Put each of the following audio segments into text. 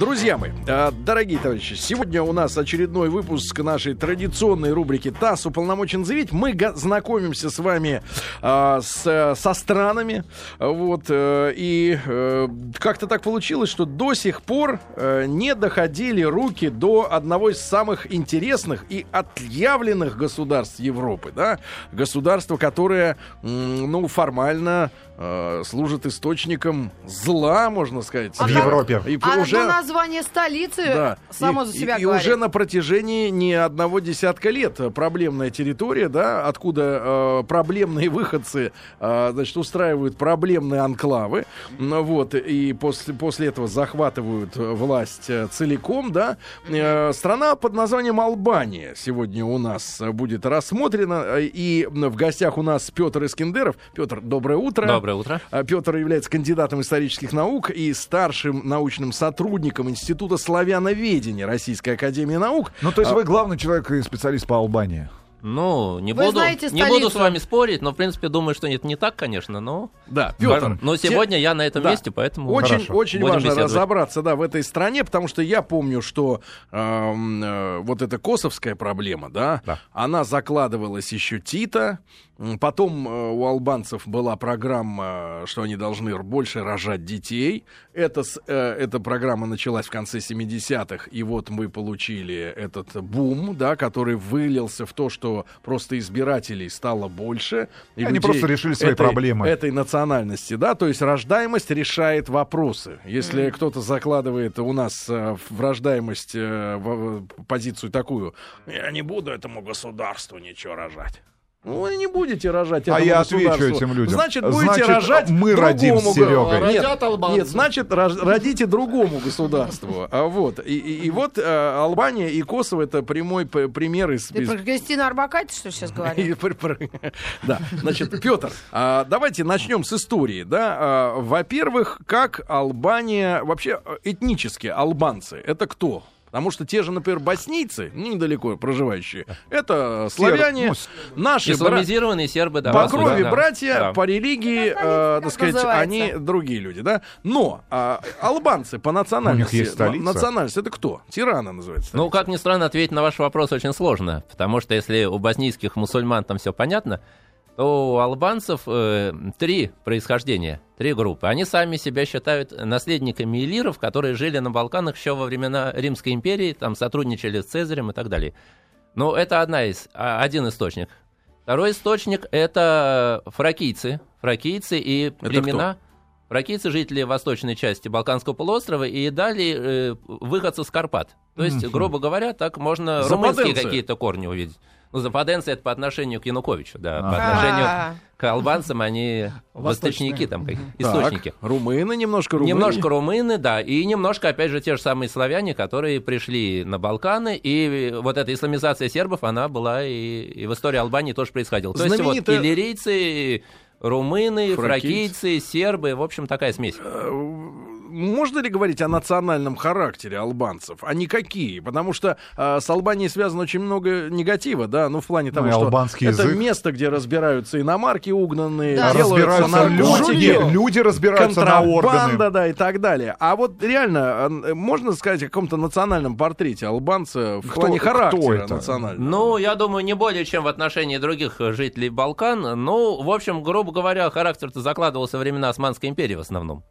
Друзья мои, э, дорогие товарищи, сегодня у нас очередной выпуск нашей традиционной рубрики «ТАСС уполномочен заявить». Мы знакомимся с вами э, с, со странами. Вот, э, и э, как-то так получилось, что до сих пор э, не доходили руки до одного из самых интересных и отъявленных государств Европы. Да? Государство, которое, ну, формально э, служит источником зла, можно сказать. В Европе. И а уже название столицы да, само и, за себя и, говорит. И уже на протяжении не одного десятка лет проблемная территория, да, откуда э, проблемные выходцы, э, значит, устраивают проблемные анклавы, ну, вот, и после, после этого захватывают власть э, целиком, да. Э, страна под названием Албания сегодня у нас будет рассмотрена, и в гостях у нас Петр Искендеров. Петр, доброе утро. Доброе утро. А, Петр является кандидатом исторических наук и старшим научным сотрудником Института славяноведения Российской Академии Наук. Ну, то есть а... вы главный человек и специалист по Албании? Ну, не буду, не буду с вами спорить, но в принципе думаю, что нет, не так, конечно, но. Да, Петр. Но сегодня те... я на этом да. месте, поэтому. Очень, Хорошо. очень Будем важно беседовать. разобраться, да, в этой стране, потому что я помню, что э, э, вот эта косовская проблема, да, да, она закладывалась еще Тита. Потом э, у албанцев была программа, что они должны больше рожать детей. Это, э, эта программа началась в конце 70-х, и вот мы получили этот бум, да, который вылился в то, что просто избирателей стало больше. И они просто решили свои этой, проблемы. Этой национальности, да, то есть рождаемость решает вопросы. Если mm-hmm. кто-то закладывает у нас э, в рождаемость в позицию такую, я не буду этому государству ничего рожать. Ну, вы не будете рожать А я отвечу этим людям. Значит, будете значит, рожать мы родим с Серегой. Нет, нет, значит, родите другому государству. А вот, и, и, и вот а, Албания и Косово это прямой пример из... Ты про Кристину Арбакайте, что сейчас говоришь? Да, значит, Петр, а, давайте начнем с истории, да. А, во-первых, как Албания, вообще этнически албанцы, это кто? Потому что те же, например, боснийцы, ну, недалеко проживающие, это славяне, Серб, ну, наши исламизированные бра... сербы, да, по крови да, братья, да. по религии, э, так сказать, называется? они другие люди, да. Но э, албанцы по национальности, национальность это кто? Тирана называется. Столица. Ну, как ни странно, ответить на ваш вопрос очень сложно, потому что если у боснийских мусульман там все понятно, у албанцев э, три происхождения, три группы. Они сами себя считают наследниками элиров, которые жили на Балканах еще во времена Римской империи, там сотрудничали с Цезарем и так далее. Но это одна из, а, один источник. Второй источник – это фракийцы. Фракийцы и это племена... Кто? Фракийцы – жители восточной части Балканского полуострова и далее э, выходцы с Карпат. То есть, грубо говоря, так можно румынские какие-то корни увидеть. Ну, западенцы это по отношению к Януковичу, да. По отношению к албанцам они восточники, там, источники. Румыны немножко румыны. Немножко румыны, да. И немножко, опять же, те же самые славяне, которые пришли на Балканы. И вот эта исламизация сербов, она была и, в истории Албании тоже происходила. То есть вот иллирийцы, румыны, фракийцы, сербы, в общем, такая смесь. Можно ли говорить о национальном характере албанцев? Они какие? Потому что э, с Албанией связано очень много негатива, да, ну в плане того, ну, что это язык. место, где разбираются иномарки угнанные, да. разбираются на люди, люди разбираются на органы. да, и так далее. А вот реально, можно сказать о каком-то национальном портрете албанца в кто, плане характера национального? Ну, я думаю, не более, чем в отношении других жителей Балкан. Ну, в общем, грубо говоря, характер-то закладывался во времена Османской империи в основном.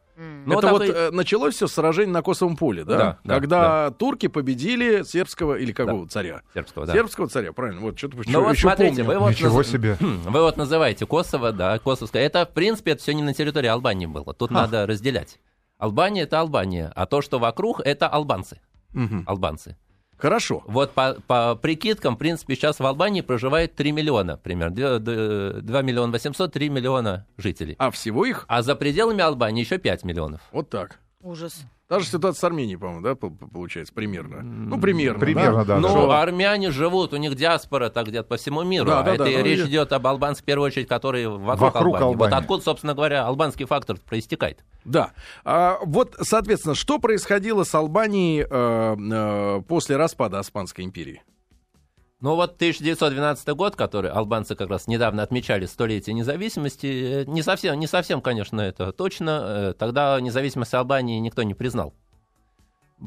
Ну, это вот э, началось все с сражения на Косовом поле, да? да Когда да. турки победили сербского или какого да. царя? Сербского, да. Сербского царя, правильно. Вот что-то ну, вот смотрите, вы вот Ничего наз... себе. Вы вот называете Косово, да, Косовское. Это, в принципе, это все не на территории Албании было. Тут Ха. надо разделять. Албания — это Албания, а то, что вокруг, это албанцы. Угу. Албанцы. Хорошо. Вот по, по прикидкам, в принципе, сейчас в Албании проживает 3 миллиона примерно. 2, 2 миллиона 800, 3 миллиона жителей. А всего их? А за пределами Албании еще 5 миллионов. Вот так. Ужас. Та же ситуация с Арменией, по-моему, да, получается, примерно. Ну, примерно. Примерно, да. да Но да. армяне живут, у них диаспора так где-то по всему миру. Да, а да, это да, речь идет об албанцах, в первую очередь, которые вокруг, вокруг Албании. Албании. Вот откуда, собственно говоря, албанский фактор проистекает. Да. А, вот, соответственно, что происходило с Албанией э, э, после распада Османской империи? Ну вот 1912 год, который албанцы как раз недавно отмечали столетие независимости, э, не совсем, не совсем, конечно, это точно. Э, тогда независимость Албании никто не признал.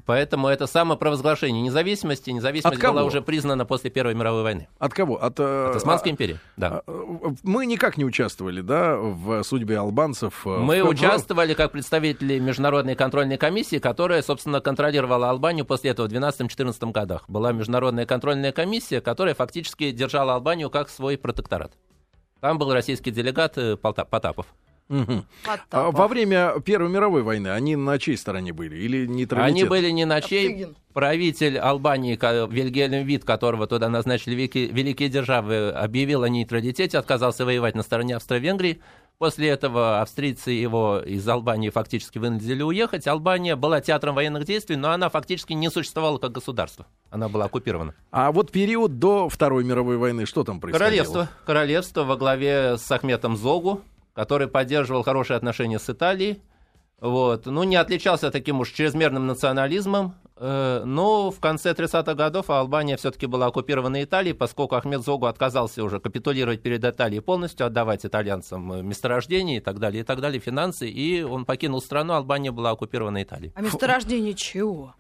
Поэтому это самопровозглашение независимости. Независимость была уже признана после Первой мировой войны. От кого? От, э, От Османской а, империи, да. А, мы никак не участвовали, да, в судьбе албанцев? Э, Мы в... участвовали как представители Международной контрольной комиссии, которая, собственно, контролировала Албанию после этого в 12-14 годах. Была Международная контрольная комиссия, которая фактически держала Албанию как свой протекторат. Там был российский делегат э, Потапов. Угу. А во время Первой мировой войны они на чьей стороне были? Или нейтралитет? Они были не на чьей. Оптигин. Правитель Албании, Вильгельм Вит, которого туда назначили великие, великие державы, объявил о нейтралитете, отказался воевать на стороне Австро-Венгрии. После этого австрийцы его из Албании фактически вынудили уехать. Албания была театром военных действий, но она фактически не существовала как государство. Она была оккупирована. А вот период до Второй мировой войны, что там происходило? Королевство. Королевство во главе с Ахметом Зогу, который поддерживал хорошие отношения с Италией. Вот. Ну, не отличался таким уж чрезмерным национализмом, э, но в конце 30-х годов Албания все-таки была оккупирована Италией, поскольку Ахмед Зогу отказался уже капитулировать перед Италией полностью, отдавать итальянцам э, месторождения и так далее, и так далее, финансы, и он покинул страну, Албания была оккупирована Италией. А месторождение чего?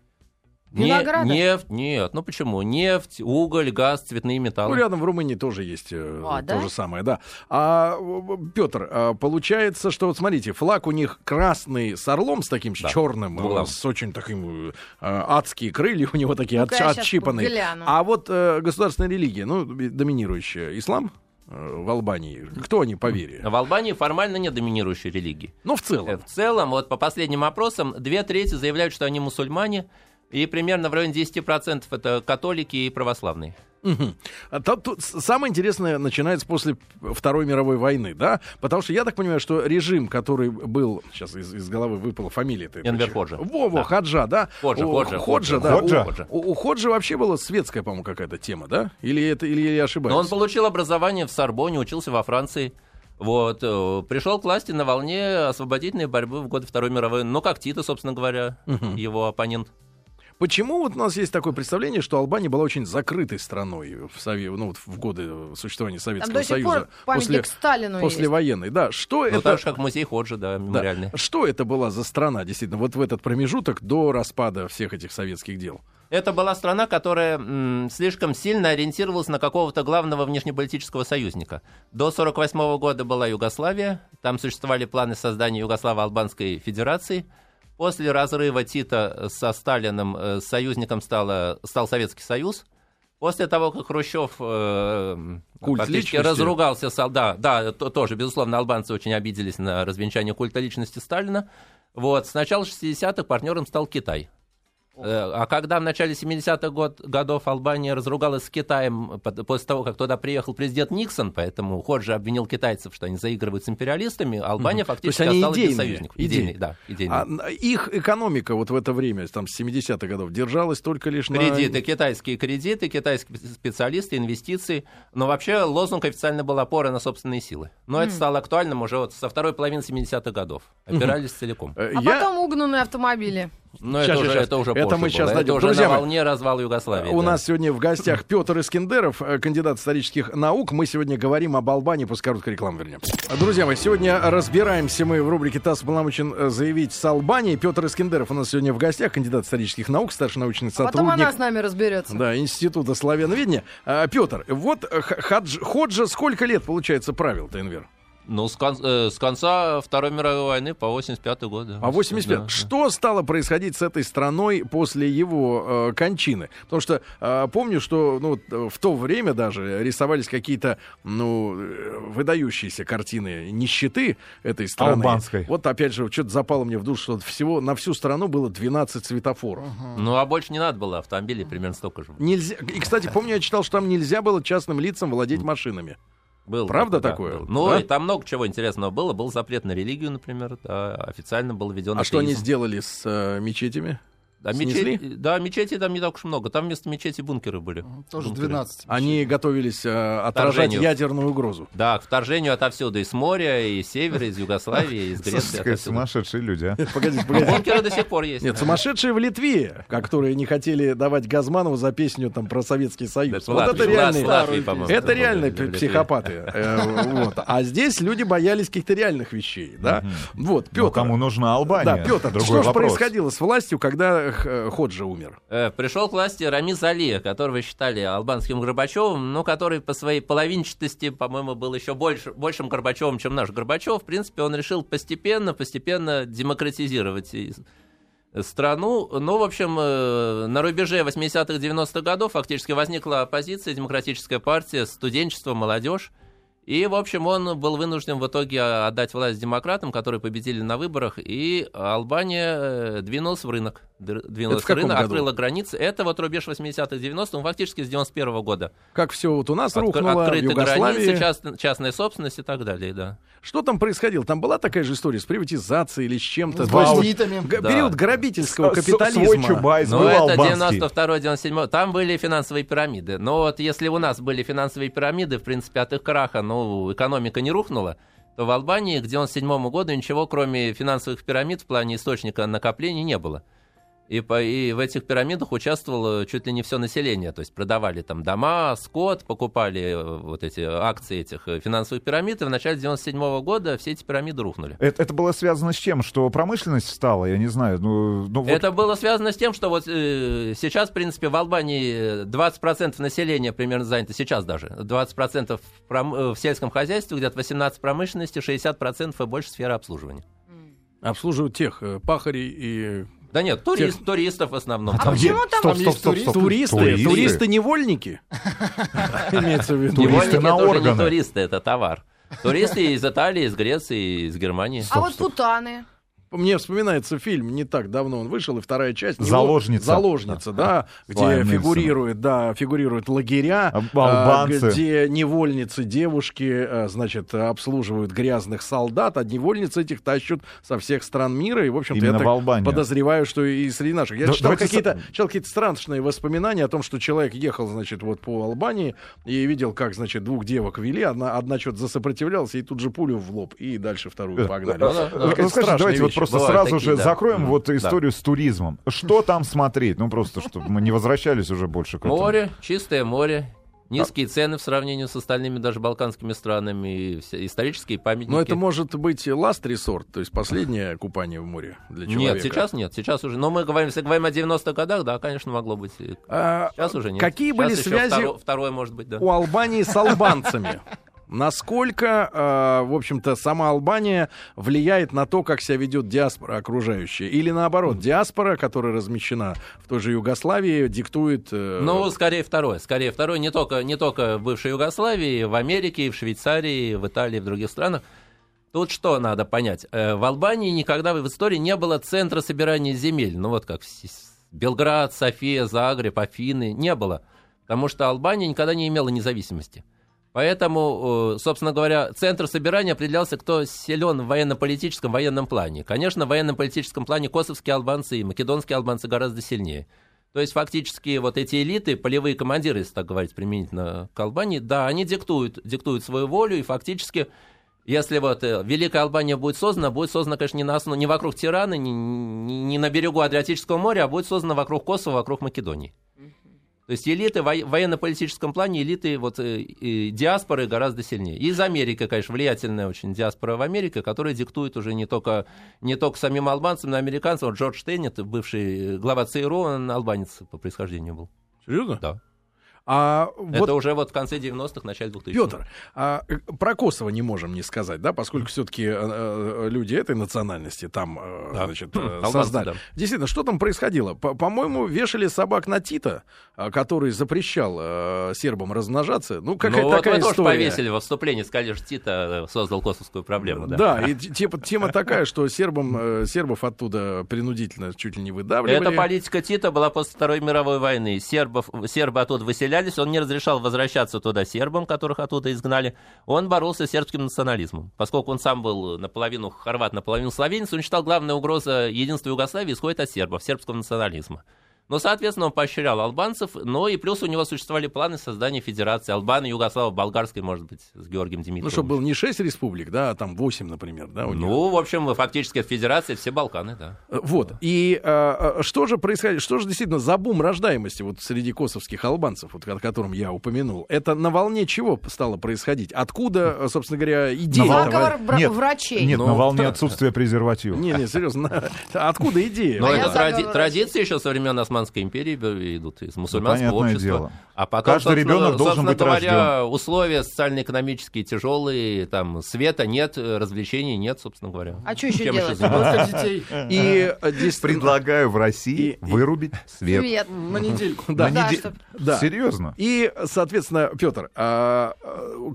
Не, нефть, нет, ну почему? Нефть, уголь, газ, цветные металлы. Ну, рядом в Румынии тоже есть э, а, то да? же самое, да. А, Петр, а, получается, что вот смотрите, флаг у них красный с орлом, с таким да. черным, Бугла. с очень таким а, адские крылья у него такие ну от, отщипанные. А вот а, государственная религия, ну, доминирующая, ислам? в Албании? Кто они по вере? В Албании формально нет доминирующей религии. Ну, в целом. В целом, вот по последним опросам, две трети заявляют, что они мусульмане, и примерно в районе 10% это католики и православные. Угу. А тут, тут самое интересное начинается после Второй мировой войны, да? Потому что я так понимаю, что режим, который был, сейчас из, из головы выпала фамилия. Энвер Ходжа. Во-во, да. Хаджа, да? Ходжа, Ходжа. Ходжа, да. Ходжа. У, у, у Ходжа вообще была светская, по-моему, какая-то тема, да? Или это, или я ошибаюсь? Но он получил образование в Сорбоне, учился во Франции. Вот, э, пришел к власти на волне освободительной борьбы в годы Второй мировой, ну, как Тита, собственно говоря, угу. его оппонент. Почему вот у нас есть такое представление, что Албания была очень закрытой страной в, Сове... ну, вот в годы существования Советского Там до сих Союза? Пор после, Сталину после военной, да. Что ну, это? Так же, как музей Ходжи, да, мемориальный. Да. Что это была за страна, действительно, вот в этот промежуток до распада всех этих советских дел? Это была страна, которая м, слишком сильно ориентировалась на какого-то главного внешнеполитического союзника. До 1948 года была Югославия, там существовали планы создания Югославо-Албанской Федерации – После разрыва Тита со Сталиным э, союзником стало, стал Советский Союз. После того, как Хрущев э, разругался, да, да, то, тоже, безусловно, албанцы очень обиделись на развенчание культа личности Сталина. Вот, с начала 60-х партнером стал Китай. Э, а когда в начале 70-х год, годов Албания разругалась с Китаем после того, как туда приехал президент Никсон, поэтому Ходжи обвинил китайцев, что они заигрывают с империалистами, Албания угу. фактически То есть они осталась идейные, без союзников. Идейные, да, идейные. А их экономика вот в это время, там, с 70-х годов, держалась только лишь на... Кредиты, китайские кредиты, китайские специалисты, инвестиции. Но вообще лозунг официально был опора на собственные силы. Но mm. это стало актуальным уже вот со второй половины 70-х годов. Опирались mm целиком. Э, а Я... потом угнанные автомобили. Но сейчас, это, уже, это уже это мы сейчас Это уже Друзья на волне развала Югославии. У да. нас сегодня в гостях Петр Искендеров, э, кандидат исторических наук. Мы сегодня говорим об Албании, после короткой рекламы вернемся. Друзья мои, сегодня разбираемся мы в рубрике «ТАСС полномочен э, заявить с Албанией». Петр Искендеров у нас сегодня в гостях, кандидат исторических наук, старший научный сотрудник. Потом она с нами разберется. Да, Института славяноведения. А, Петр, вот Хадж, Ходжа сколько лет, получается, правил Тенвер? Ну, с, кон- э, с конца Второй мировой войны по 85 год. А 85 да, Что да. стало происходить с этой страной после его э, кончины? Потому что э, помню, что ну, в то время даже рисовались какие-то ну, э, выдающиеся картины нищеты этой страны. Албанской. Вот опять же, что-то запало мне в душу, что всего на всю страну было 12 светофоров. Угу. Ну, а больше не надо было автомобилей примерно столько же. Нельзя. И, кстати, помню, я читал, что там нельзя было частным лицам владеть машинами. Был Правда такое? Да, был. Ну, да? и там много чего интересного было. Был запрет на религию, например. Да, официально был введен А атеизм. что они сделали с э, мечетями? Да, мечети, да, мечети там не так уж много. Там вместо мечети бункеры были. Тоже бункеры. 12. Они готовились э, отражать ядерную угрозу. Да, к вторжению отовсюду. Из моря, и с севера, из Югославии, из Греции. Сумасшедшие люди, а. Погодите, погодите. Бункеры до сих пор есть. Нет, сумасшедшие в Литве, которые не хотели давать Газманову за песню там про Советский Союз. Вот это реальные, это реальные психопаты. Э, а здесь люди боялись каких-то реальных вещей, да? Вот, Петр. Кому нужна Албания? Да, Петр, что же происходило с властью, когда э, Ходжа умер? Э, Пришел к власти Рамиз Али, которого считали албанским Горбачевым, но который по своей половинчатости, по-моему, был еще больше, большим Горбачевым, чем наш Горбачев. В принципе, он решил постепенно, постепенно демократизировать и- страну. Ну, в общем, э, на рубеже 80-х, 90-х годов фактически возникла оппозиция, демократическая партия, студенчество, молодежь. И, в общем, он был вынужден в итоге отдать власть демократам, которые победили на выборах, и Албания э, двинулась в рынок. Двинулась рынок, году? открыла границы. Это вот рубеж 80-х, 90-х, ну, фактически с 91 года. Как все вот у нас Отк- рухнуло, Открыты границы, част- частная собственность и так далее, да. Что там происходило? Там была такая же история с приватизацией или с чем-то? С бандитами. г- Да. Период грабительского С- капитализма. Свой Чубайс Ну, был это албанский. 92-97, там были финансовые пирамиды. Но вот если у нас были финансовые пирамиды, в принципе, от их краха, ну, экономика не рухнула, то в Албании к 97 году ничего, кроме финансовых пирамид в плане источника накоплений не было. И, по, и в этих пирамидах участвовало чуть ли не все население. То есть продавали там дома, скот, покупали э, вот эти акции этих э, финансовых пирамид. И в начале 97 года все эти пирамиды рухнули. Это, это было связано с чем? Что промышленность стала, я не знаю. Ну, ну вот Это было связано с тем, что вот э, сейчас, в принципе, в Албании э, 20% населения примерно занято, сейчас даже, 20% в, пром- э, в сельском хозяйстве, где-то 18% промышленности, 60% и больше сферы обслуживания. Обслуживают тех э, пахарей и... Да нет, турист, туристов в основном. А Там почему там... Стоп, стоп, есть стоп, туристы. стоп. Туристы, Туристы. туристы-невольники? Имеется в виду. Невольники органы. не туристы, это товар. Туристы из Италии, из Греции, из Германии. А вот путаны. Мне вспоминается фильм, не так давно он вышел, и вторая часть. него- «Заложница». Заложница, да, где фигурирует, да, фигурируют лагеря, а, албанцы. где невольницы, девушки, а, значит, обслуживают грязных солдат, а невольницы этих тащут со всех стран мира, и, в общем-то, я так подозреваю, что и среди наших. Я Да, читал давайте какие-то, с- читал какие-то страшные воспоминания о том, что человек ехал, значит, вот по Албании и видел, как, значит, двух девок вели, одна, одна что-то засопротивлялась, и тут же пулю в лоб, и дальше вторую погнали. да, да. Какая-то Ну, скажите, страшная давайте вот вещь. Просто Бывают сразу такие, же да. закроем Мгм. вот Да. историю с туризмом. Что там смотреть? Ну, просто, чтобы мы не возвращались уже больше к этому. Море, чистое море, низкие цены в сравнении с остальными даже балканскими странами, и все исторические памятники. Но это может быть last resort, то есть последнее купание в море для человека. Нет, сейчас нет, сейчас уже. Но мы говорим, если говорим о 90-х годах, да, конечно, могло быть. А, Сейчас уже нет. Какие Сейчас были связи второ- второе, может быть, да. у Албании с албанцами? Насколько, э, в общем-то, сама Албания влияет на то, как себя ведет диаспора окружающая? Или наоборот, диаспора, которая размещена в той же Югославии, диктует... э, Ну, скорее второе. Скорее второе. Не только, не только в бывшей Югославии, в Америке, в Швейцарии, в Италии, в других странах. Тут что надо понять? Э, В Албании никогда в истории не было центра собирания земель. Ну, вот как Белград, София, Загреб, Афины. Не было. Потому что Албания никогда не имела независимости. Поэтому, э, собственно говоря, центр собирания определялся, кто силен в военно-политическом, военном плане. Конечно, в военно-политическом плане косовские албанцы и македонские албанцы гораздо сильнее. То есть фактически вот эти элиты, полевые командиры, если так говорить, применительно к Албании, да, они диктуют, диктуют свою волю, и фактически, если вот э, Великая Албания будет создана, будет создана, конечно, не, на основ- не вокруг Тирана, не, не- на берегу Адриатического моря, а будет создана вокруг Косово, вокруг Македонии. То есть элиты в во- военно-политическом плане, элиты вот, э, э, диаспоры гораздо сильнее. И из Америки, конечно, влиятельная очень диаспора в Америке, которая диктует уже не только, не только самим албанцам, но и американцам. Вот Джордж Теннет, бывший глава ЦРУ, он албанец по происхождению был. Серьезно? Да. А вот Это уже вот в конце 90-х, начале 2000-х. Петр, а, э, про Kosovo не можем не сказать, да, поскольку все-таки люди этой национальности там, э, Да. значит, э, Албанцы, создали. да. Действительно, что там происходило? По- По-моему, вешали собак на Тита, а, который запрещал э, сербам размножаться. Ну, какая ну, вот такая вы тоже история. повесили во вступлении, сказали, что Тита э, создал косовскую проблему. Да. Да, и т- типа, тема такая, что сербам, э, сербов оттуда принудительно чуть ли не выдавливали. Эта политика Тита была после Второй мировой войны. Сербов, сербы оттуда выселялись, он не разрешал возвращаться туда сербам, которых оттуда изгнали. Он боролся с сербским национализмом. Поскольку он сам был наполовину хорват, наполовину словенец, он считал, главная угроза единства Югославии исходит от сербов, сербского национализма. Но, соответственно, он поощрял албанцев, но и плюс у него существовали планы создания федерации Албании, Югославии, Болгарской, может быть, с Георгием Дмитриевым. Ну, чтобы было не 6 республик, да, а там 8, например, да. Ну, в общем, фактически федерация все Балканы, да. Э, Вот. И а, а, что же происходит, что же действительно за бум рождаемости вот среди косовских албанцев, вот, о котором я упомянул, это на волне чего стало происходить? Откуда, э, собственно говоря, идея? На этого? Заговор бра- Нет, врачей. Нет, Ну, на волне отсутствия презерватива. Не, не, серьезно. Откуда идея? Но А это тради- заговор традиции еще со времен Османской империи б- идут из мусульманского понятное общества. дело. А потом, Каждый собственно, ребенок должен собственно быть говоря, условия социально-экономические тяжелые, там света нет, э, развлечений нет, собственно говоря. А что еще делать? Столько детей. И э, действительно- Предлагаю в России вырубить свет. Привет. на недельку. Да. Серьезно? И, соответственно, Петр, а,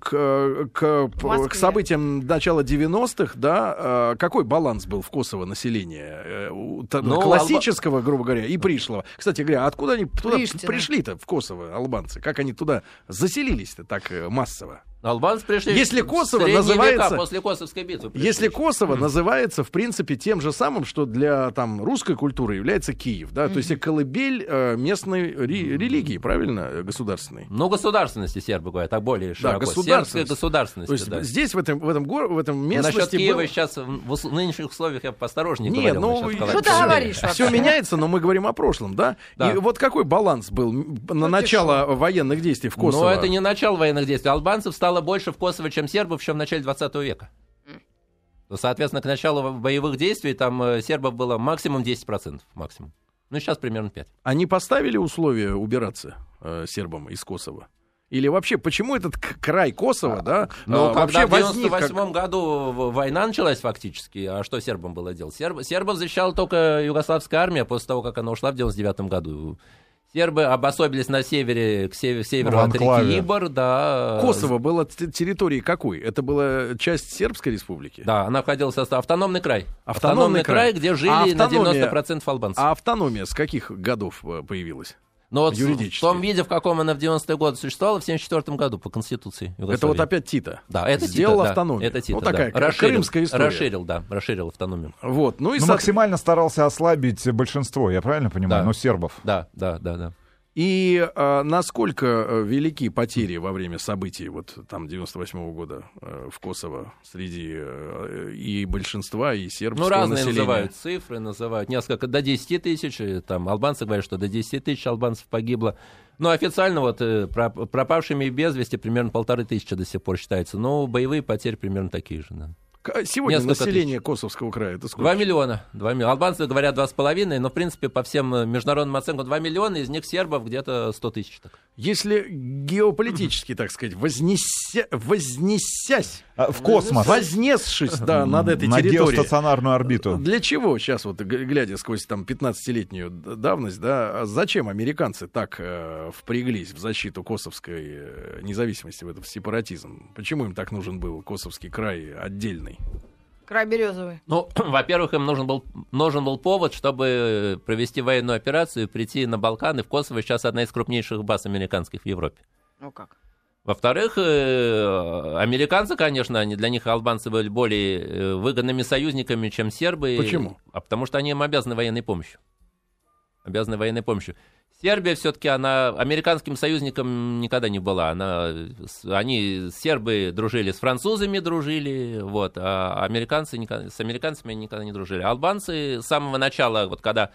к, событиям начала 90-х, да, а, какой баланс был в Косово населения? Э, Ну, классического, грубо говоря, и пришлого. Кстати говоря, откуда они туда пришли-то в Косово, албанцы? Как они туда заселились-то так э, массово? Албанцы пришли Если в Косово называется- века, после Косовской битвы. пришли. Если Косово называется, в принципе, тем же самым, что для там русской культуры является Киев, да, то есть колыбель э, местной ре- религии, правильно, э, государственной. Ну, государственности сербы говорят, так более широко. государственность. Сербской государственности, То есть да. здесь в этом в этом гор- в этом Ну, местности Насчет Киева было- сейчас в ус- нынешних условиях я поосторожнее Нет, говорил. ну, что ты колоссии. говоришь Все вообще? меняется, но мы говорим о прошлом, да? Да. И вот какой баланс был на ты начало военных действий в Косово? Но это не начало военных действий. Албанцев стало больше в Косово, чем сербов еще в начале 20 века. Соответственно, к началу боевых действий там э, сербов было максимум 10%. Максимум. Ну, сейчас примерно 5. Они поставили условия убираться э, сербам из Косово? Или вообще, почему этот край Косово, да, Но э, когда вообще в возник 98 как... году война началась фактически, а что сербам было делать? Серб, сербов защищала только югославская армия после того, как она ушла в 99 году. Сербы обособились на севере, к севе- северу В от реки. Ибор, да. Косово было территорией какой? Это была часть Сербской республики? Да, она входила в состав автономный край. Автономный край. где жили А на автономия- 90% албанцев. А автономия с каких годов э, появилась? Но вот в- юридически. в том виде, в каком она в 90-е годы существовала, в 74 году по Конституции Это Югославии. вот опять Тита. Да, это Сделал Тита, да, автономию. Это Тита, Вот да. такая расширил, крымская история. Расширил, да, расширил автономию. Вот, ну и, Ну, со- максимально старался ослабить большинство, я правильно понимаю? Да. Ну, сербов. Да, да, да, да. И а, насколько э, велики потери во время событий вот там 98 года э, в Косово среди э, и большинства, и сербского Ну, разные населения? называют цифры, называют несколько, до 10 тысяч, и там албанцы говорят, что до 10 тысяч албанцев погибло. Но официально вот э, про- пропавшими без вести примерно полторы тысячи до сих пор считается. Но боевые потери примерно такие же, да. К- Сегодня Несколько население Косовского края это сколько? Два миллиона. Два миллиона. Албанцы говорят два с половиной, но, в принципе, по всем э, международным оценкам 2 миллиона, из них сербов где-то 100 тысяч. Так. Если геополитически, так сказать, вознеся... вознесясь, А, В космос. вознесшись да, над этой на территорией, геостационарную орбиту. Для чего сейчас, вот глядя сквозь там 15-летнюю д- давность, да, а зачем американцы так э, впряглись в защиту косовской э, независимости, в этот сепаратизм? Почему им так нужен был косовский край отдельный? Край березовый. Ну, во-первых, им нужен был, нужен был повод, чтобы провести военную операцию, прийти на Балканы. В Косово сейчас одна из крупнейших баз американских в Европе. Ну как? Во-вторых, э, американцы, конечно, они для них албанцы были более э, выгодными союзниками, чем сербы. Почему? А потому что они им обязаны военной помощью. Обязаны военной помощью. Сербия все-таки она американским союзником никогда не была. Она, они, сербы дружили с французами, дружили, вот, а американцы с американцами никогда не дружили. Албанцы с самого начала, вот когда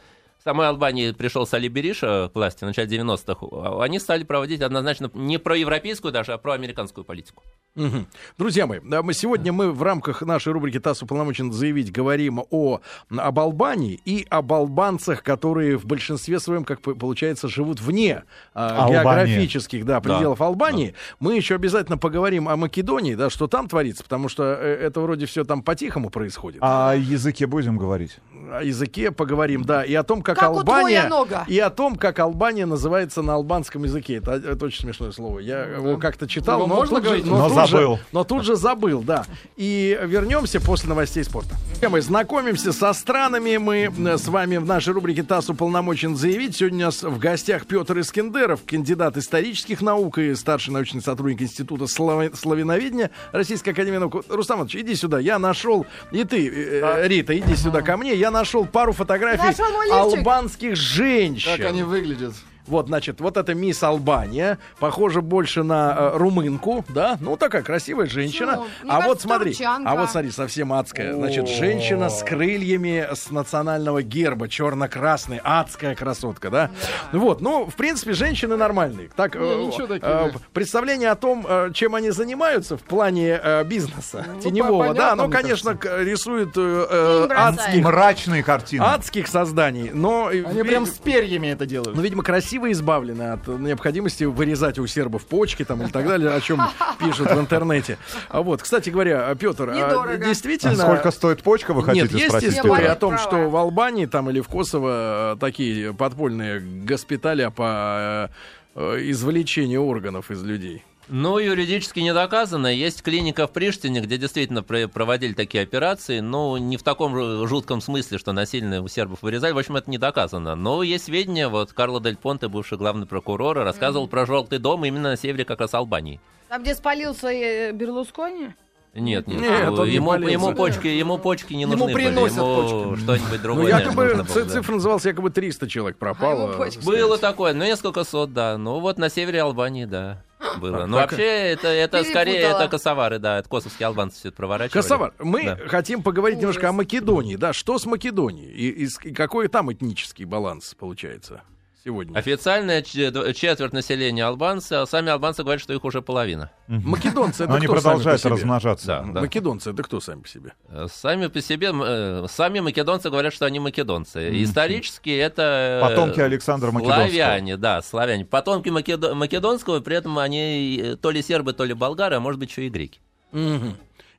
самой Албании пришел Сали Бериша к власти в начале 90-х, они стали проводить однозначно не проевропейскую даже, а проамериканскую политику. Мгм. Друзья мои, да, мы сегодня мы в рамках нашей рубрики «ТАСС уполномочен заявить» говорим о, об Албании и об албанцах, которые в большинстве своем, как по- получается, живут вне а, географических да, пределов Албании. Мы еще обязательно поговорим о Македонии, да, что там творится, потому что э, это вроде все там по-тихому происходит. А о языке будем говорить? О языке поговорим, да, и о том, как, Как у Албания... И о том, как Албания называется на албанском языке. Это, это очень смешное слово. Я его как-то читал, Его но, можно тут же, говорить? но, Но тут же- забыл. но тут же забыл, да. И вернемся после новостей спорта. Мы знакомимся со странами. Мы э, с вами в нашей рубрике ТАСС уполномочен заявить. Сегодня у нас в гостях Петр Искендеров, кандидат исторических наук и старший научный сотрудник Института славя- славяноведения Российской Академии Наук. Рустам Иванович, иди сюда. Я нашел, и ты, э, Рита, иди сюда ко мне. Я нашел пару фотографий Нашел мой лифчик. албанских женщин. Как они выглядят? Вот, значит, вот это мисс Албания, похоже больше на э, румынку, да? Ну, такая красивая женщина. Ну, а вот кажется, смотри, турчанка. а вот смотри, совсем адская. Значит, женщина с крыльями с национального герба, черно-красный, адская красотка, да? Вот, ну, в принципе, женщины нормальные. Так, Не, э, ничего такие. э, представление о том, э, чем они занимаются в плане э, бизнеса Ну, теневого, по- да, понятно, оно, конечно, к- рисует э, Ну, э, адских, Мрачные картины. адских созданий, но... э, Они прям с перьями это делают. ну, видимо, красиво избавлены от необходимости вырезать у сербов почки там или так далее, о чем пишут в интернете. А вот, кстати говоря, Петр, Недорого. действительно... Сколько стоит почка, вы хотите Нет, есть спросить? Я история о том, Права. что в Албании там или в Косово э, такие подпольные госпиталя по э, извлечению органов из людей. Ну, юридически не доказано. Есть клиника в Приштине, где действительно про- проводили такие операции, но не в таком жутком смысле, что насильно у сербов вырезали. В общем, это не доказано. Но есть сведения, вот Карло Дель Понте, бывший главный прокурор, рассказывал про желтый дом именно на севере как раз Албании. Там, где спалился э, Берлускони? Нет, нет, Нет, он не ему, ему почки, ему почки не Ему нужны были, приносят ему почки. что-нибудь Ну, другое. наверное, якобы нужно было, ц- да. цифра называлась, якобы 300 человек А ему пропало. почки. так Было такое, ну несколько сот, да. Ну вот на севере Албании, да, было. Так, Ну так. вообще это, это скорее это косовары, да, это косовские албанцы все это проворачивали. Косовар, мы Да. хотим поговорить Ужас. немножко о Македонии. Да, что с Македонией? И, и какой там этнический баланс получается сегодня? Официальная че- четверть населения албанцы, а сами албанцы говорят, что их уже половина. Македонцы это они кто сами продолжают по себе? размножаться. Да, да. Македонцы это кто сами по себе? Э, Сами по себе, э, сами македонцы говорят, что они македонцы. Исторически это... э, Потомки Александра Македонского. Славяне, да, славяне. Потомки македо- македонского, при этом они э, то ли сербы, то ли болгары, а может быть, еще и греки.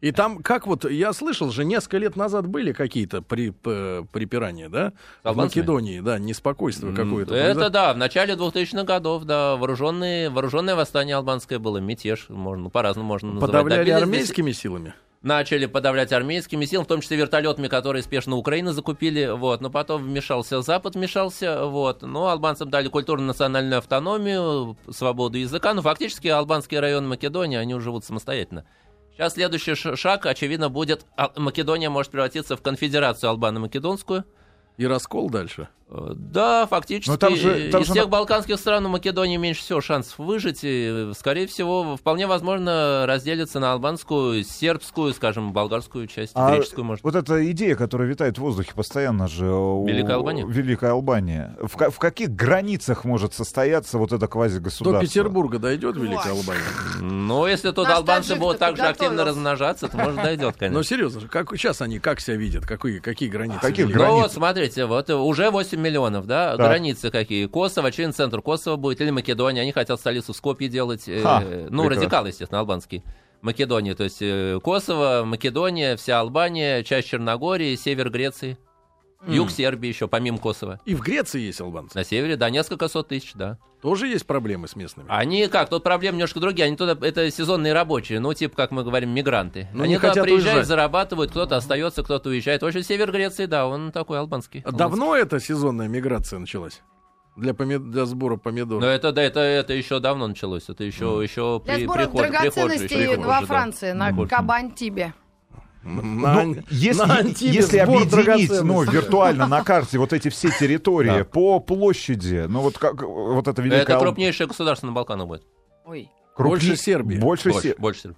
И там, как вот, я слышал же, несколько лет назад были какие-то при, припирания, да? В албанцами? Македонии, да, неспокойство какое-то. Это да, в начале 2000-х годов, да, вооруженные, вооруженное восстание албанское было, мятеж, можно, по-разному можно называть. Подавляли здесь- армейскими силами? начали подавлять армейскими силами, в том числе вертолетами, которые спешно Украина закупили, вот, но потом вмешался Запад, вмешался, вот, но албанцам дали культурно-национальную автономию, свободу языка, но фактически албанские районы Македонии, они уже живут самостоятельно. Сейчас следующий шаг, очевидно, будет, а- Македония может превратиться в конфедерацию албано-македонскую, И раскол дальше. Э, Да, фактически. Но там же- там из же всех балканских стран у Македонии меньше всего шансов выжить. И, скорее всего, вполне возможно разделиться на албанскую, сербскую, скажем, болгарскую часть, А греческую, может. Вот эта идея, которая витает в воздухе постоянно же. у- Великая Албания? Великая Албания. В, в каких границах может состояться вот это До квазигосударство? Петербурга дойдет Великая Ой. Албания? Ну, если тут Наш албанцы будут так же активно размножаться, то, может, дойдет, Но конечно. серьезно, же, как, сейчас они как себя видят? Какие, какие границы? Каких Великой? Ну вот, смотрите, вот уже 8 миллионов, да, Так. границы какие. Kosovo, член центр Косово будет, или Македония, они хотят столицу Скопье делать. э, Ха, ну, прекрасно. радикалы, естественно, албанские. Македония, то есть э, Косово, Македония, вся Албания, часть Черногории, север Греции, юг Сербии еще, помимо Косово. И в Греции есть албанцы. На севере, да, несколько сот тысяч, да. Тоже есть проблемы с местными. Они как, тут проблемы немножко другие, они туда, это сезонные рабочие, ну, типа, как мы говорим, мигранты. Ну, они не туда хотят приезжают, уезжать. зарабатывают, кто-то остается, кто-то уезжает. В общем, север Греции, да, он такой албанский. А Давно эта сезонная миграция началась? Для, поме- для сбора помидоров. Но это, да, это, это еще давно началось. Это еще, еще Для при, сбора приход- драгоценностей приход во да. Франции, на Приход. Кабантибе. На, Ну, если, на Антибе если объединить, ну, виртуально на карте вот эти все территории Да. по площади, ну, вот как вот это великая... Это крупнейшее государство на Балканах будет. Ой. крупней- Больше Сербии. Больше Больше, Се- больше.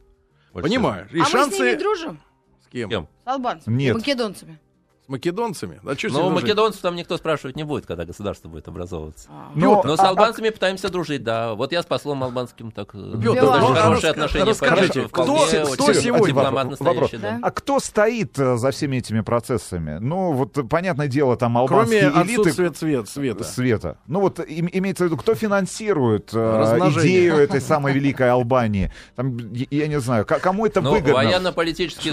Больше Понимаю. И а мы с шансы... ними дружим? С. Кем? С албанцами? Нет. Македонцами? С македонцами? А что Ну, дружить? македонцев там никто спрашивать не будет, когда государство будет образовываться. А. Но, Но с а- а- албанцами пытаемся дружить, да. Вот я с послом албанским так... э, очень ну, хорошие отношения расскажите, кто- кто сегодня- Вопрос. настоящий, да. Да? А кто стоит э, за всеми этими процессами? Ну, вот, понятное дело, там Кроме албанские элиты отсутствия цвет, света. света. Ну, вот им- имеется в виду, кто финансирует э, идею этой самой великой Албании? Там, я, не знаю, кому это Ну, выгодно? военно-политические,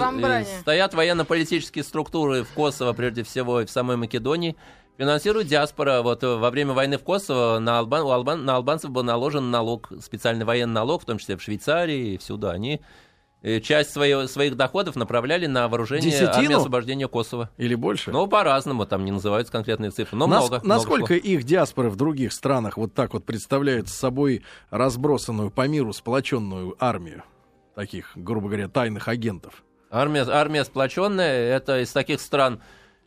стоят военно-политические структуры в Косово, прежде всего, и в самой Македонии. Финансирует диаспора. Вот э, во время войны в Косово на, албан, у албан- на албанцев был наложен налог, специальный военный налог, в том числе в Швейцарии и всюду. Они э, часть своего, своих доходов направляли на вооружение Десятину? армии освобождения Косово. Или больше? Ну, по-разному, там не называются конкретные цифры, но Нас- много. много насколько всего. их диаспоры в других странах вот так вот представляют собой разбросанную по миру сплоченную армию таких, грубо говоря, тайных агентов? Армия, армия сплоченная, это из таких стран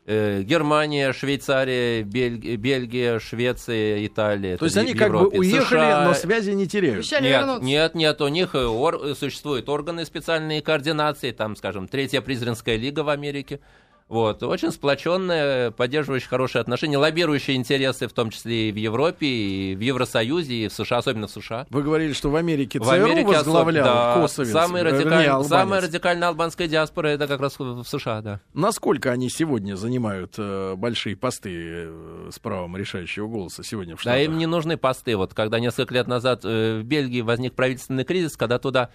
э, Германия, Швейцария, Бель- Бельгия, Швеция, Италия. То есть они как бы уехали, США, но связи не теряют. Обещали Нет, вернуться. нет, нет, у них э, ор- существуют органы специальной координации, там, скажем, Третья Призренская лига в Америке. Вот, очень сплоченная, поддерживающая хорошие отношения, лоббирующие интересы, в том числе и в Европе, и в Евросоюзе, и в США, особенно в США. Вы говорили, что в Америке В ЦРУ Америке возглавлял да, косовец, самый вернее, радикаль- албанец. самая радикальная албанская диаспора это как раз в в США, да. Насколько они сегодня занимают э, большие посты э, с правом решающего голоса сегодня в Да, Штатах? им не нужны посты. Вот когда несколько лет назад э, в Бельгии возник правительственный кризис, когда туда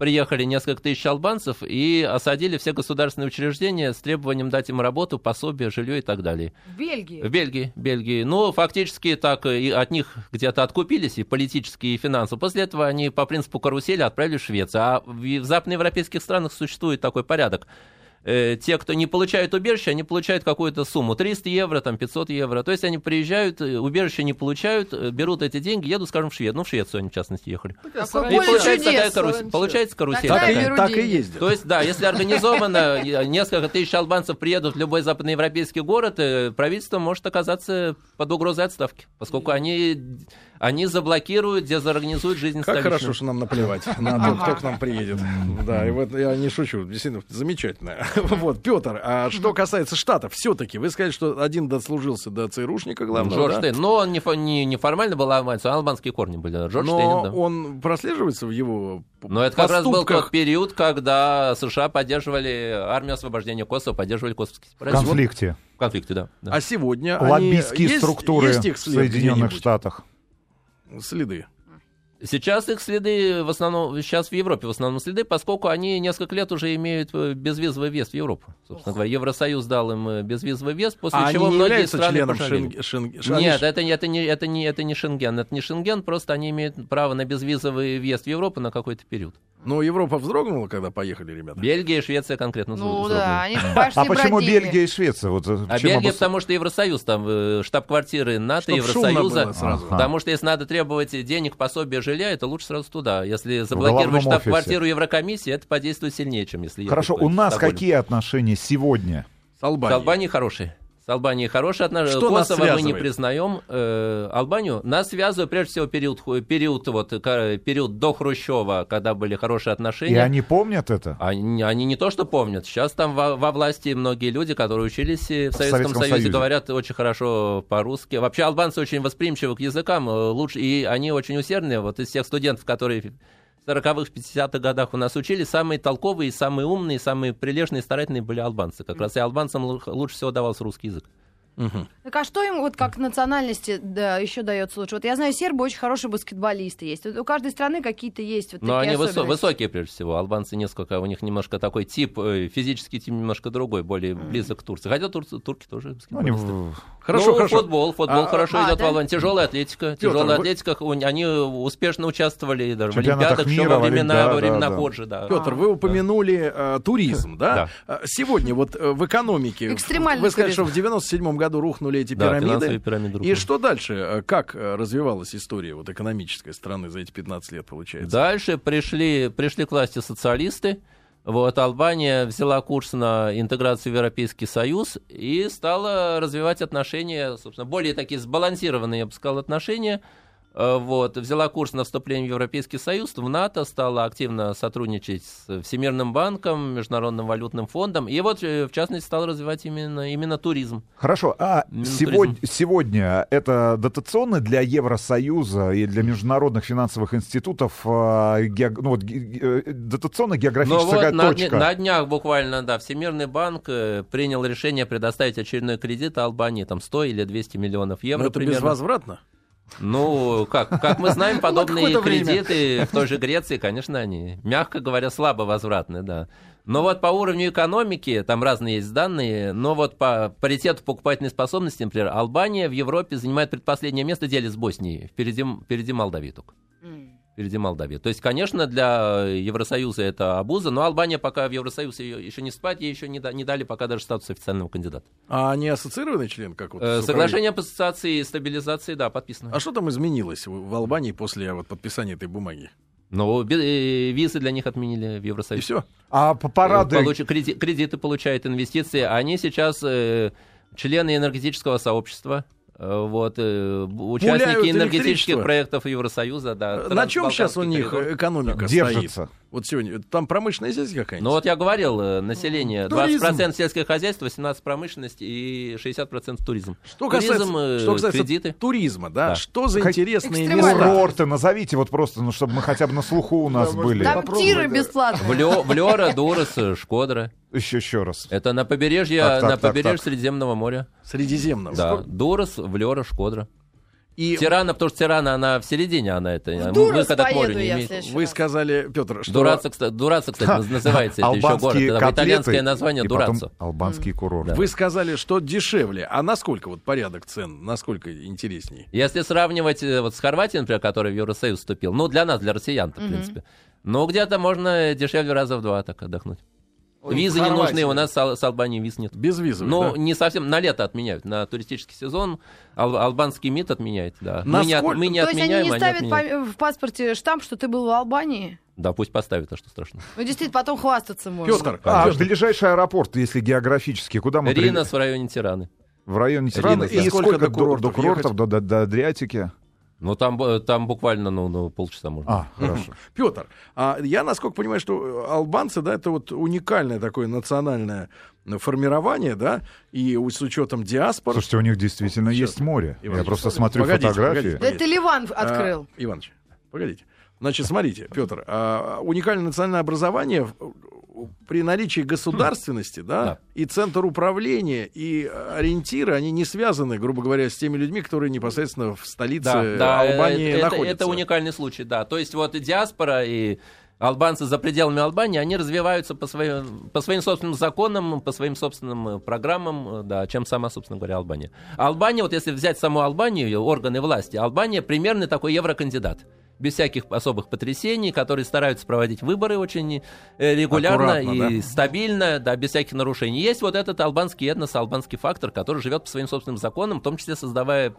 приехали несколько тысяч албанцев и осадили все государственные учреждения с требованием дать им работу, пособие, жилье и так далее. В Бельгии. В Бельгии, Бельгии. Ну, фактически так и от них где-то откупились и политически, и финансово. После этого они по принципу карусели отправились в Швецию. А в западноевропейских странах существует такой порядок. Э, Те, кто не получают убежище, они получают какую-то сумму, 300 евро, там, 500 евро. То есть они приезжают, э, убежище не получают, э, берут эти деньги, едут, скажем, в Швецию. Ну, в Швецию они, в частности, ехали. Какой И поле получается такая карусель. Получается карусель. Так, и, такая. беру так и ездят. То есть, да, если организовано, э, несколько тысяч албанцев приедут в любой западноевропейский город, правительство может оказаться под угрозой отставки, поскольку они, они заблокируют, дезорганизуют жизнь Как столичную. хорошо, что нам наплевать на то, кто к нам приедет. Да, и вот я не шучу, действительно, замечательно. Вот, Петр, а что касается Штатов, все-таки вы сказали, что один дослужился до ЦРУшника главного, Джордж да? Штейн. Но он не, не, не формально был албанец, а албанские корни были. Джордж Но Штейн, да. он прослеживается в его Но это как раз был тот период, когда США поддерживали армию освобождения Косово, поддерживали косовский В конфликте. В конфликте, да. да. А сегодня они- Лоббистские есть- структуры есть в их след Соединенных? Штатах. Следы. Сейчас их следы в основном, сейчас в Европе в основном следы, поскольку они несколько лет уже имеют э, безвизовый въезд в Европу. Собственно говоря, Евросоюз дал им э, безвизовый въезд, после А они чего не многие страны членом пожалели. Шенг- Шенг- Нет, они это, не- это, не, это, не, это не Шенген. Это не Шенген, просто они имеют право на безвизовый въезд в Европу на какой-то период. Ну, Европа вздрогнула, когда поехали ребята. Бельгия и Швеция конкретно Ну вздрогнули. да, они пошли А почему бродили. Бельгия и Швеция? Вот, э, А Бельгия, обос- потому что Евросоюз, там э, штаб-квартиры НАТО, Чтоб шумно Евросоюза. было сразу. Потому что если надо требовать денег, пособия, жилья, это лучше сразу туда. Если заблокировать штаб-квартиру Еврокомиссии, это подействует сильнее, чем если Хорошо, у нас какие отношения сегодня? С С Албанией. Албанией хорошие. С Албанией хорошие отношения. Что нас Косово мы не признаем. Э, Албанию нас связывает прежде всего период, период, вот, ка- период до Хрущева, когда были хорошие отношения. И они помнят это? Они, они не то что помнят. Сейчас там во, во власти многие люди, которые учились э, в Советском, Советском Союзе, Союзе. говорят очень хорошо по-русски. Вообще албанцы очень восприимчивы к языкам, э, лучше, и они очень усердные. Вот из всех студентов, которые в 40-х, 50-х годах у нас учились, самые толковые, самые умные, самые прилежные, старательные были албанцы. Как раз и албанцам лу- лучше всего давался русский язык. Мгм. Так а что им вот как национальности да, еще дается лучше? Вот я знаю, сербы очень хорошие баскетболисты есть. Вот у каждой страны какие-то есть вот Но такие они высо- высокие, прежде всего. Албанцы несколько, у них немножко такой тип, э, физический тип немножко другой, более близок к Турции. Хотя турцы, турки тоже Ну, они баскетболисты. в- Хорошо, Ну, хорошо. Футбол, футбол А, хорошо а, идет да? в Албании. Тяжелая атлетика. Пётр, Тяжелая вы- атлетика. Они успешно участвовали даже в Олимпиадах еще мира, во в Олимпи- времена, да, во времена да, да. Ходжи. Да. Петр, вы упомянули э, туризм, да? Да. А Сегодня вот э, в экономике... Экстремальный Вы сказали, туризм. что в 97 году рухнули эти Да, пирамиды. пирамиды И рухнули. что дальше? Э, Как э, развивалась история вот экономической страны за эти 15 лет, получается? Дальше пришли, пришли к власти социалисты. Вот, Албания взяла курс на интеграцию в Европейский Союз и стала развивать отношения, собственно, более такие сбалансированные, я бы сказал, отношения. Э, Вот, взяла курс на вступление в Европейский Союз, в НАТО, стала активно сотрудничать с Всемирным банком, Международным валютным фондом. И вот, э, в частности, стала развивать именно, именно туризм. Хорошо, а Именно сегодня, туризм. сегодня это дотационно для Евросоюза и для международных финансовых институтов а, геог- ну, вот, ге- ге- э, Ну дотационно-географическая вот на, точка? дня- на днях буквально, да, Всемирный банк э, принял решение предоставить очередной кредит Албании, там 100 или 200 миллионов евро Но это примерно. безвозвратно? Ну, как, как мы знаем, подобные кредиты в той же Греции, конечно, они, мягко говоря, слабо возвратны, да. Но вот по уровню экономики, там разные есть данные, но вот по паритету покупательной способности, например, Албания в Европе занимает предпоследнее место, делит с Боснией, впереди, впереди Молдавии только. Впереди Молдавии. То есть, конечно, для Евросоюза это обуза, но Албания пока в Евросоюз ее еще не спать, ей еще не, да- не дали пока даже статус официального кандидата. А они ассоциированный член? Как вот Э, Соглашение об ассоциации и стабилизации, да, подписано. А что там изменилось в Албании после вот, подписания этой бумаги? Би- э, визы для них отменили в И Евросоюзе. все? А парады... Получ- креди- кредиты получают, инвестиции. Они сейчас э, члены энергетического сообщества, э, вот, э, участники энергетических проектов Евросоюза, да. На чем сейчас у них коридор. экономика Держится. стоит? Вот сегодня. Там промышленность есть какая-нибудь? Ну вот я говорил, э, население Туризм. 20% сельское хозяйство, 18% промышленность и 60% туризм. Что туризм, касается, э, что касается кредиты. туризма, да? Да. Что за Как- интересные места? Курорты назовите, вот просто, ну, чтобы мы хотя бы на слуху у нас были. Там тиры бесплатные. Дурас, э, Шкодра. Еще, еще раз. Это на побережье, Так, так, на так, побережье так. Средиземного моря. Средиземного. Да. Дурас, Влёра, Шкодра. И Тирана, потому что Тирана, она в середине, она это Дурас выхода к морю не имеет. вы раз. сказали, Петр, что... Дураца, кстати, Дураца, кстати, наз- называется это еще город. Это котлеты итальянское название Дурацо. албанские курорты. Вы сказали, что дешевле. А насколько вот порядок цен? Насколько интересней? Если сравнивать э, вот с Хорватией, например, которая в Евросоюз вступил, ну, для нас, для россиян в принципе, ну, где-то можно дешевле раза в два так отдохнуть. Визы не нужны, у нас с, Ал- с Албанией виз нет. Без визы, Ну, да? не совсем, на лето отменяют, на туристический сезон ал- албанский МИД отменяет, да. Мы не, от- Насколько- мы не То есть они отменяем, не они ставят по- в паспорте штамп, что ты был в Албании? Да, пусть поставят, а что страшно. Ну, действительно, потом хвастаться можно. Петр, А, ближайший аэропорт, если географически, куда мы Ринос прилетим? в районе Тираны. В районе Тирана. Ринос, И да. сколько, Сколько до курортов до курортов, до, до- до Адриатики? Ну, там, б- там буквально ну, ну, полчаса можно. А, хорошо. Петр, а я, насколько понимаю, что албанцы, да, это вот уникальное такое национальное формирование, да, и с учетом диаспор. Слушайте, у них действительно Сейчас. есть море. Иван, Я просто погодите, смотрю погодите, фотографии. погодите. Да это Ливан открыл. А, Иваныч, погодите. Значит, смотрите, Петр, а, уникальное национальное образование при наличии государственности, да, Да. и центр управления, и ориентиры, они не связаны, грубо говоря, с теми людьми, которые непосредственно в столице Да, да, Албании это, находятся. это уникальный случай, да. То есть вот и диаспора и албанцы за пределами Албании, они развиваются по своим, по своим собственным законам, по своим собственным э, программам, э, да, чем сама, собственно говоря, Албания. Албания, вот если взять саму Албанию, органы власти, Албания примерно такой еврокандидат. Без всяких особых потрясений, которые стараются проводить выборы очень э, регулярно Аккуратно, и да? стабильно, да, без всяких нарушений. Есть вот этот албанский этнос, албанский фактор, который живет по своим собственным законам, в том числе создавая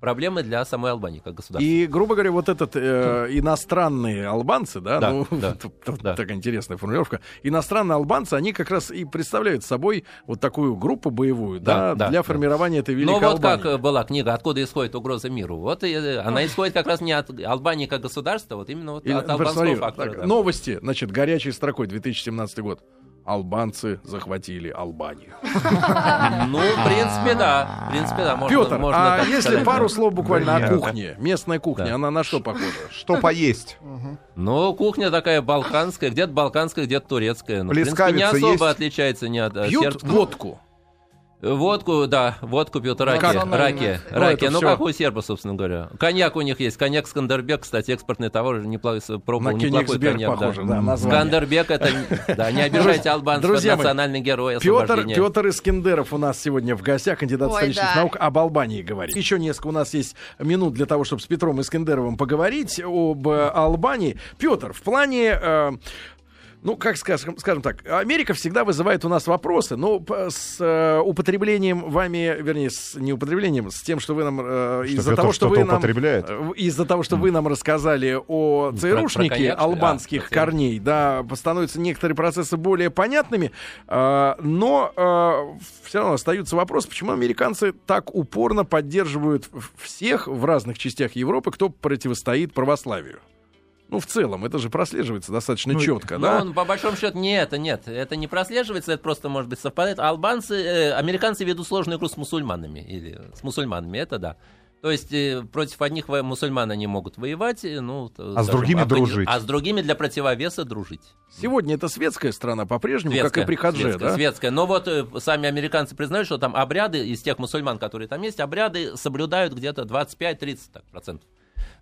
проблемы для самой Албании как государства. И, грубо говоря, вот этот э, иностранные албанцы, да, Да, ну, да, да. такая интересная формулировка, иностранные албанцы, они как раз и представляют собой вот такую группу боевую, да, Да, да, для да. формирования этой великой Ну вот Албании. как была книга «Откуда исходит угроза миру». Вот и, э, она исходит как раз не от Албании как государства, вот именно вот Или, от албанского смотри, фактора. так, да. Новости, значит, горячей строкой, 2017 год. Албанцы захватили Албанию. Ну, в принципе, да. В принципе, да. Можно, Петр, можно а если сказать, пару да. слов буквально Да о кухне, местная кухня, Да. она на что похожа? Что поесть? Ну, кухня такая балканская, где-то балканская, где-то турецкая. Ну, в принципе, не особо есть? отличается ни от э, Пьют сербского. водку. Водку, да, водку пьют раки, Национальная. раки, Ну, раки. Ну, всё. как у серба, собственно говоря. Коньяк у них есть. Коньяк Скандербек, кстати, экспортный товар, неплохой, пробовал На неплохой коньяк. похоже, да. да. Скандербек это, да, не обижайте Друзья мои, национальный герой Петр. Петр Искендеров у нас сегодня в гостях, кандидат Ой, исторических да. наук, об Албании говорит. Еще несколько у нас есть минут для того, чтобы с Петром Искендеровым поговорить об э, Албании. Петр, в плане... э, ну, как скажем, скажем так, Америка всегда вызывает у нас вопросы, но с э, употреблением вами, вернее, с не употреблением, с тем, что вы нам э, Что из-за того, что вы нам э, из-за того, что вы нам рассказали о про ЦРУшнике албанских А, корней, да, становятся некоторые процессы более понятными, э, но все равно остаются вопросы, почему американцы так упорно поддерживают всех в разных частях Европы, кто противостоит православию. Ну, в целом, это же прослеживается достаточно Ну, четко, Ну, да? он, по большому счету, нет, нет, это не прослеживается, это просто, может быть, совпадает. Албанцы, э, американцы ведут сложную игру с мусульманами, или с мусульманами, это да. То есть э, против одних мусульман они могут воевать, э, ну, А с другими оппони- дружить. А с другими для противовеса дружить. Сегодня это светская страна по-прежнему, как и Светская, при Хадже, светская, да? светская. Но вот э, сами американцы признают, что там обряды из тех мусульман, которые там есть, обряды соблюдают где-то 25-30 так, процентов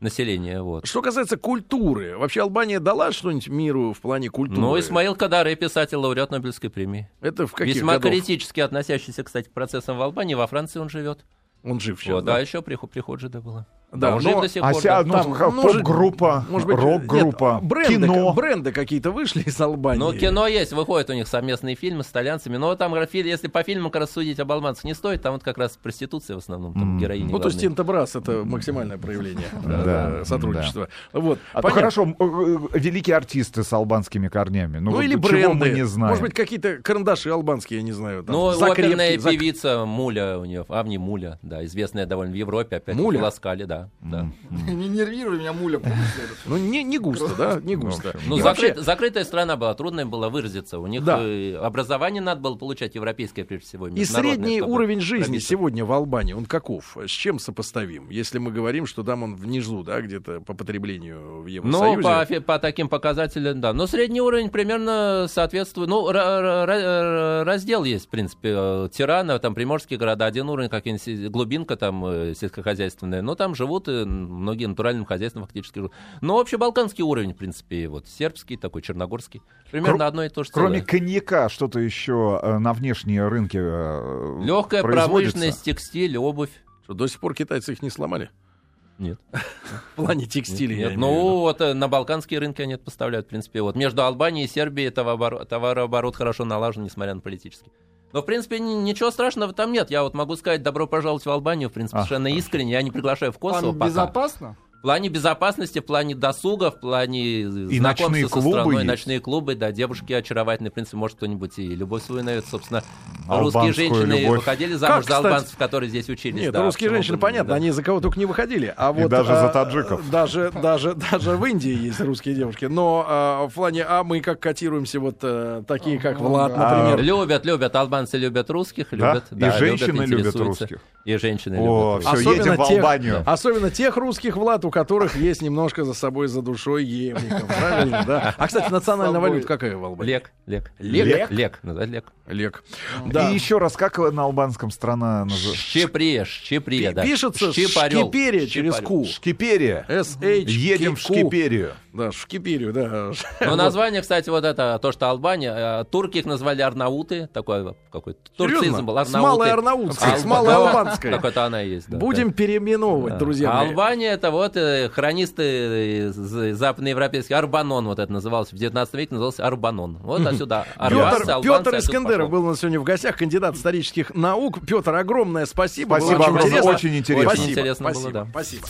населения. Вот. Что касается культуры, вообще Албания дала что-нибудь миру в плане культуры? Ну, Исмаил Кадаре, писатель, лауреат Нобелевской премии. Это в каких Весьма годов? критически относящийся, кстати, к процессам в Албании. Во Франции он живет. Он жив сейчас, Вот, да? да, еще приход, приход же да было. Да, а но- до сих А пор. ся- да. ну, Там, поп-группа, Может быть, рок-группа, нет, бренды, кино. бренды какие-то вышли из Албании. Ну, кино есть, выходят у них совместные фильмы с итальянцами. Но там, если по фильмам как раз судить об албанцах не стоит, там вот как раз проституция в основном, там Мгм. героини Ну, то есть. Тинтобрас это максимальное проявление э, Да, сотрудничества. Вот. А, ну, хорошо, э, великие артисты с албанскими корнями. Ну, Ну, или бренды. не знаем. Может быть, какие-то карандаши албанские, я не знаю. Ну, оперная певица Муля у нее, Авни Муля, да, известная довольно в Европе, опять Муля? в Ласкале, да. Да. Не нервируй меня, муля. Ну, не, не густо, да, не густо. Ну, закрыт- вообще- закрытая страна была, трудно было выразиться. У них Да. э, образование надо было получать европейское, прежде всего. И средний уровень жизни сегодня в Албании, он каков? С чем сопоставим? Если мы говорим, что там он внизу, да, где-то по потреблению в Ну, Евросоюзе. по, фи- по таким показателям, да. Но средний уровень примерно соответствует. Ну, ра- ра- ра- раздел есть, в принципе. э, Тирана, там приморские города, один уровень, как глубинка там э, сельскохозяйственная. Но там живут и многие натуральным хозяйством фактически живут. Но общебалканский уровень, в принципе, вот сербский, такой черногорский. Примерно Кро- одно и то же Кроме целое. коньяка, что-то еще э, на внешние рынки э, Легкая промышленность, текстиль, обувь. Что, до сих пор китайцы их не сломали? Нет. В плане текстиля, Нет, в ну вот э, на балканские рынки они это поставляют, в принципе. Вот между Албанией и Сербией товарооборот, товарооборот хорошо налажен, несмотря на политический. Но, в принципе, ни- ничего страшного там нет. Я вот могу сказать, добро пожаловать в Албанию, в принципе, А, совершенно искренне. Я не приглашаю в Косово Там пока. безопасно? В плане безопасности, в плане досуга, в плане И знакомства со клубы страной, есть. ночные клубы, да, девушки очаровательные, в принципе, может кто-нибудь и любовь свою найдет, собственно. Албанскую русские женщины любовь. выходили замуж Как, за кстати? албанцев, которые здесь учились. Нет, да, русские женщины, понятно, да. они за кого только не выходили. А И вот, даже а, за таджиков. Даже, даже, даже в Индии есть русские девушки. Но а, в плане, а мы как котируемся, вот э, такие, как Влад, да. например. Любят, любят, албанцы любят русских, Да? любят. И да, женщины любят интересуются. русских. И женщины О, любят. все. Особенно едем в тех- Албанию. Особенно тех русских, Влад, у которых есть немножко за собой за душой евников. Правильно, да? А, кстати, национальная валюта какая в Албании? Лек, лек. Лек? Лек, лек. Лек. Да. И еще раз, как на албанском страна называется? Щеприе, Пи- да. Пишется. Шкиперия через. Ку. Шкиперия. Едем в Шкиперию. Да, Шкиперию, да. Но название, кстати, вот это, то, что Албания, э, турки их назвали Арнауты, такой какой турцизм был, Серьезно? С малой Арнауты. арнаутской, с Алба- малой да, албанской. Так это она и есть, да. Будем переименовывать, Да. друзья А мои. Албания это вот э, хронисты западноевропейские. Арбанон вот это назывался. В 19 веке назывался Арбанон. Вот отсюда. Арбанцы, Петр, Искандеров был у нас сегодня в гостях, кандидат исторических наук. Петр, огромное спасибо. Спасибо Было огромное, интересно. очень интересно. Очень интересно было, да. Спасибо.